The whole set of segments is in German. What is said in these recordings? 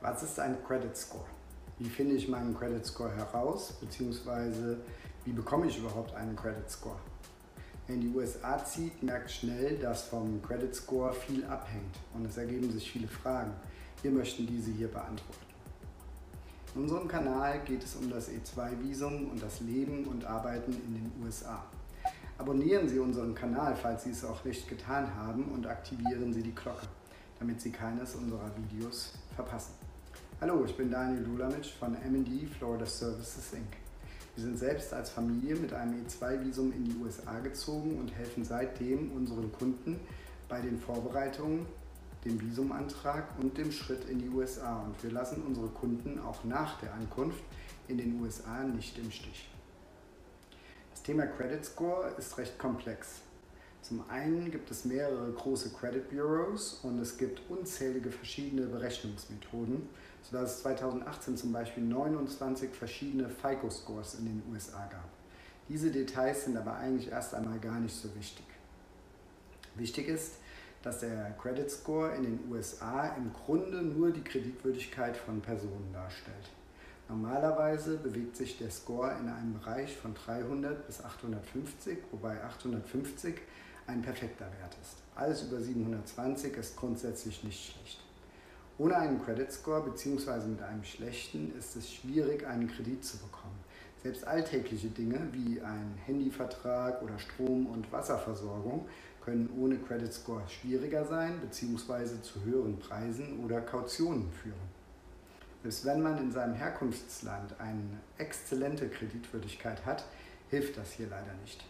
Was ist ein Credit Score? Wie finde ich meinen Credit Score heraus, beziehungsweise wie bekomme ich überhaupt einen Credit Score? Wer in die USA zieht, merkt schnell, dass vom Credit Score viel abhängt und es ergeben sich viele Fragen. Wir möchten diese hier beantworten. In unserem Kanal geht es um das E2-Visum und das Leben und Arbeiten in den USA. Abonnieren Sie unseren Kanal, falls Sie es auch nicht getan haben und aktivieren Sie die Glocke, damit Sie keines unserer Videos verpassen. Hallo, ich bin Daniel Lulamic von MD Florida Services Inc. Wir sind selbst als Familie mit einem E2-Visum in die USA gezogen und helfen seitdem unseren Kunden bei den Vorbereitungen, dem Visumantrag und dem Schritt in die USA. Und wir lassen unsere Kunden auch nach der Ankunft in den USA nicht im Stich. Das Thema Credit Score ist recht komplex. Zum einen gibt es mehrere große Credit Bureaus und es gibt unzählige verschiedene Berechnungsmethoden, sodass es 2018 zum Beispiel 29 verschiedene FICO-Scores in den USA gab. Diese Details sind aber eigentlich erst einmal gar nicht so wichtig. Wichtig ist, dass der Credit Score in den USA im Grunde nur die Kreditwürdigkeit von Personen darstellt. Normalerweise bewegt sich der Score in einem Bereich von 300 bis 850, wobei 850 ein perfekter Wert ist. Alles über 720 ist grundsätzlich nicht schlecht. Ohne einen Credit Score bzw. mit einem schlechten ist es schwierig, einen Kredit zu bekommen. Selbst alltägliche Dinge wie ein Handyvertrag oder Strom- und Wasserversorgung können ohne Credit Score schwieriger sein bzw. zu höheren Preisen oder Kautionen führen. Selbst wenn man in seinem Herkunftsland eine exzellente Kreditwürdigkeit hat, hilft das hier leider nicht.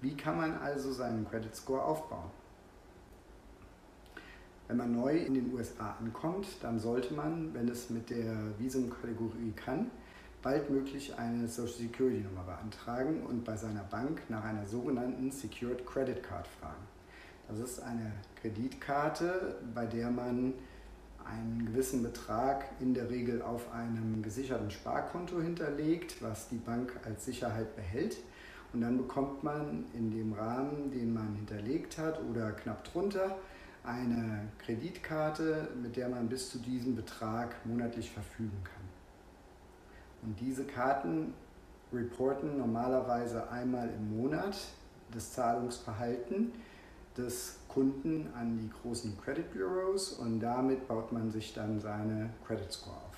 Wie kann man also seinen Credit Score aufbauen? Wenn man neu in den USA ankommt, dann sollte man, wenn es mit der Visumkategorie kann, baldmöglich eine Social Security Nummer beantragen und bei seiner Bank nach einer sogenannten Secured Credit Card fragen. Das ist eine Kreditkarte, bei der man einen gewissen Betrag in der Regel auf einem gesicherten Sparkonto hinterlegt, was die Bank als Sicherheit behält. Und dann bekommt man in dem Rahmen, den man hinterlegt hat oder knapp drunter, eine Kreditkarte, mit der man bis zu diesem Betrag monatlich verfügen kann. Und diese Karten reporten normalerweise einmal im Monat das Zahlungsverhalten des Kunden an die großen Credit Bureaus und damit baut man sich dann seine Credit Score auf.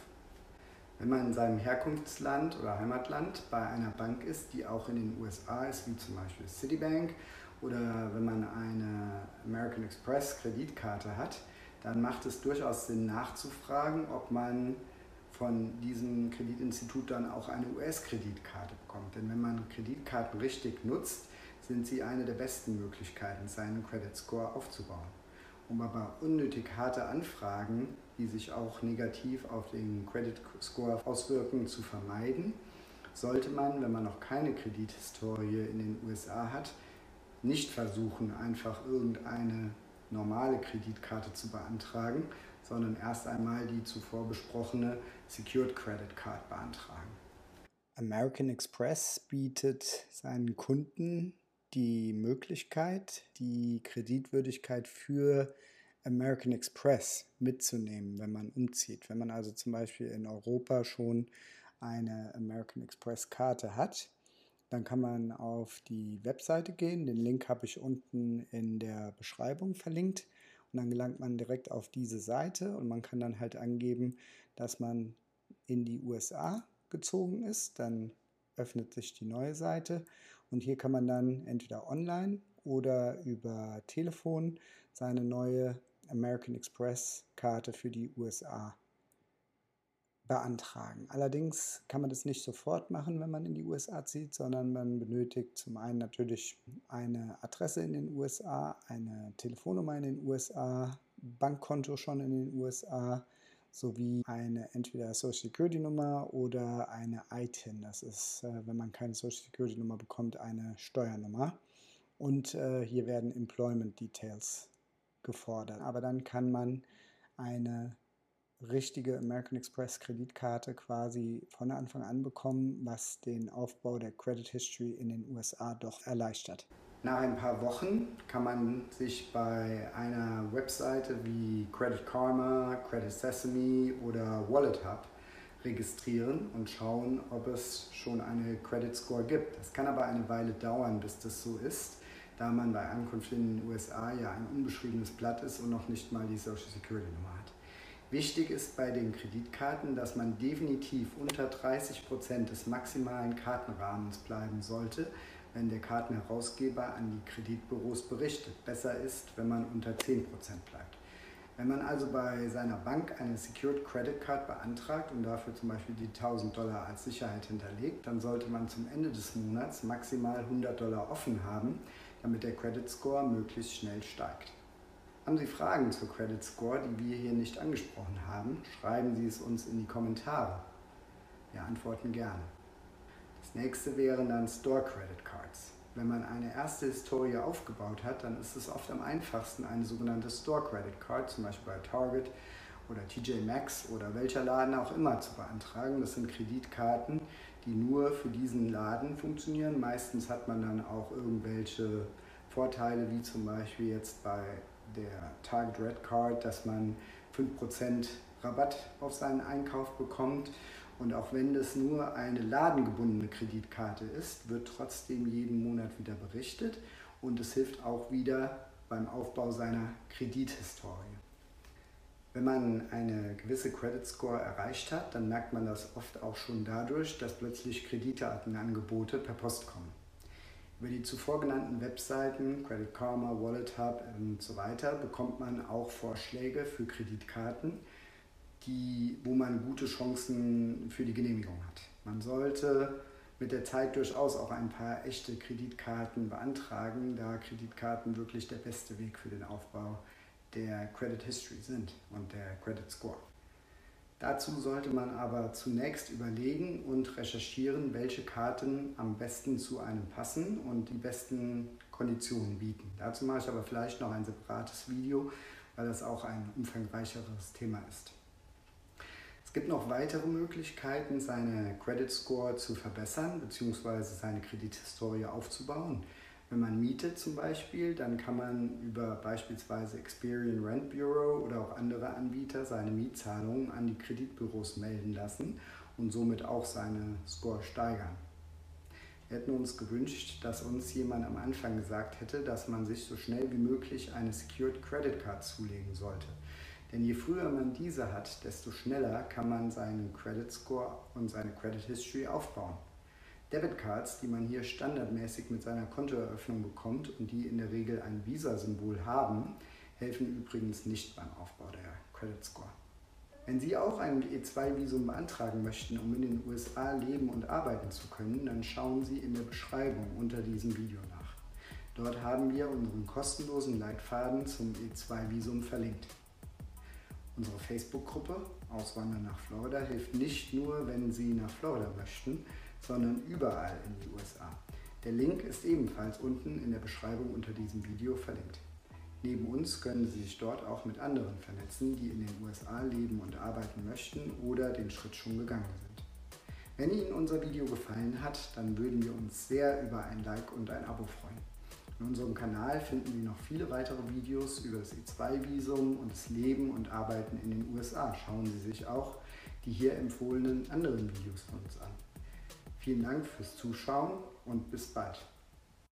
Wenn man in seinem Herkunftsland oder Heimatland bei einer Bank ist, die auch in den USA ist, wie zum Beispiel Citibank, oder wenn man eine American Express Kreditkarte hat, dann macht es durchaus Sinn nachzufragen, ob man von diesem Kreditinstitut dann auch eine US-Kreditkarte bekommt. Denn wenn man Kreditkarten richtig nutzt, sind sie eine der besten Möglichkeiten, seinen Credit Score aufzubauen. Um aber unnötig harte Anfragen, die sich auch negativ auf den Credit Score auswirken, zu vermeiden, sollte man, wenn man noch keine Kredithistorie in den USA hat, nicht versuchen, einfach irgendeine normale Kreditkarte zu beantragen, sondern erst einmal die zuvor besprochene Secured Credit Card beantragen. American Express bietet seinen Kunden die Möglichkeit, die Kreditwürdigkeit für American Express mitzunehmen, wenn man umzieht. Wenn man also zum Beispiel in Europa schon eine American Express Karte hat, dann kann man auf die Webseite gehen. Den Link habe ich unten in der Beschreibung verlinkt. Und dann gelangt man direkt auf diese Seite und man kann dann halt angeben, dass man in die USA gezogen ist. Dann öffnet sich die neue Seite und hier kann man dann entweder online oder über Telefon seine neue American Express Karte für die USA beantragen. Allerdings kann man das nicht sofort machen, wenn man in die USA zieht, sondern man benötigt zum einen natürlich eine Adresse in den USA, eine Telefonnummer in den USA, Bankkonto schon in den USA sowie eine entweder Social Security Nummer oder eine ITIN. Das ist, äh, wenn man keine Social Security Nummer bekommt, eine Steuernummer. Und äh, hier werden Employment Details gefordert. Aber dann kann man eine richtige American Express Kreditkarte quasi von Anfang an bekommen, was den Aufbau der Credit History in den USA doch erleichtert. Nach ein paar Wochen kann man sich bei einer Webseite wie Credit Karma, Credit Sesame oder Wallet Hub registrieren und schauen, ob es schon eine Credit Score gibt. Es kann aber eine Weile dauern, bis das so ist, da man bei Ankunft in den USA ja ein unbeschriebenes Blatt ist und noch nicht mal die Social Security Nummer hat. Wichtig ist bei den Kreditkarten, dass man definitiv unter 30 Prozent des maximalen Kartenrahmens bleiben sollte, wenn der Kartenherausgeber an die Kreditbüros berichtet. Besser ist, wenn man unter 10% bleibt. Wenn man also bei seiner Bank eine Secured Credit Card beantragt und dafür zum Beispiel die 1000 Dollar als Sicherheit hinterlegt, dann sollte man zum Ende des Monats maximal 100 Dollar offen haben, damit der Credit Score möglichst schnell steigt. Haben Sie Fragen zur Credit Score, die wir hier nicht angesprochen haben, schreiben Sie es uns in die Kommentare. Wir antworten gerne. Das nächste wären dann Store Credit Cards. Wenn man eine erste Historie aufgebaut hat, dann ist es oft am einfachsten, eine sogenannte Store Credit Card, zum Beispiel bei Target oder TJ Maxx oder welcher Laden auch immer zu beantragen. Das sind Kreditkarten, die nur für diesen Laden funktionieren. Meistens hat man dann auch irgendwelche Vorteile, wie zum Beispiel jetzt bei der Target Red Card, dass man 5% Rabatt auf seinen Einkauf bekommt und auch wenn das nur eine ladengebundene Kreditkarte ist, wird trotzdem jeden Monat wieder berichtet und es hilft auch wieder beim Aufbau seiner Kredithistorie. Wenn man eine gewisse Credit Score erreicht hat, dann merkt man das oft auch schon dadurch, dass plötzlich Kreditdatenangebote per Post kommen. Über die zuvor genannten Webseiten, Credit Karma, Wallet Hub und so weiter, bekommt man auch Vorschläge für Kreditkarten, die, wo man gute Chancen für die Genehmigung hat. Man sollte mit der Zeit durchaus auch ein paar echte Kreditkarten beantragen, da Kreditkarten wirklich der beste Weg für den Aufbau der Credit History sind und der Credit Score. Dazu sollte man aber zunächst überlegen und recherchieren, welche Karten am besten zu einem passen und die besten Konditionen bieten. Dazu mache ich aber vielleicht noch ein separates Video, weil das auch ein umfangreicheres Thema ist. Es gibt noch weitere Möglichkeiten, seine Credit Score zu verbessern bzw. seine Kredithistorie aufzubauen. Wenn man mietet zum Beispiel, dann kann man über beispielsweise Experian Rent Bureau oder auch andere Anbieter seine Mietzahlungen an die Kreditbüros melden lassen und somit auch seine Score steigern. Wir hätten uns gewünscht, dass uns jemand am Anfang gesagt hätte, dass man sich so schnell wie möglich eine Secured Credit Card zulegen sollte. Denn je früher man diese hat, desto schneller kann man seinen Credit Score und seine Credit History aufbauen. Debitcards, die man hier standardmäßig mit seiner Kontoeröffnung bekommt und die in der Regel ein Visa-Symbol haben, helfen übrigens nicht beim Aufbau der Credit Score. Wenn Sie auch ein E2-Visum beantragen möchten, um in den USA leben und arbeiten zu können, dann schauen Sie in der Beschreibung unter diesem Video nach. Dort haben wir unseren kostenlosen Leitfaden zum E2-Visum verlinkt. Unsere Facebook-Gruppe Auswandern nach Florida hilft nicht nur, wenn Sie nach Florida möchten, sondern überall in die USA. Der Link ist ebenfalls unten in der Beschreibung unter diesem Video verlinkt. Neben uns können Sie sich dort auch mit anderen vernetzen, die in den USA leben und arbeiten möchten oder den Schritt schon gegangen sind. Wenn Ihnen unser Video gefallen hat, dann würden wir uns sehr über ein Like und ein Abo freuen. In unserem Kanal finden Sie noch viele weitere Videos über das E2-Visum und das Leben und Arbeiten in den USA. Schauen Sie sich auch die hier empfohlenen anderen Videos von uns an. Vielen Dank fürs Zuschauen und bis bald.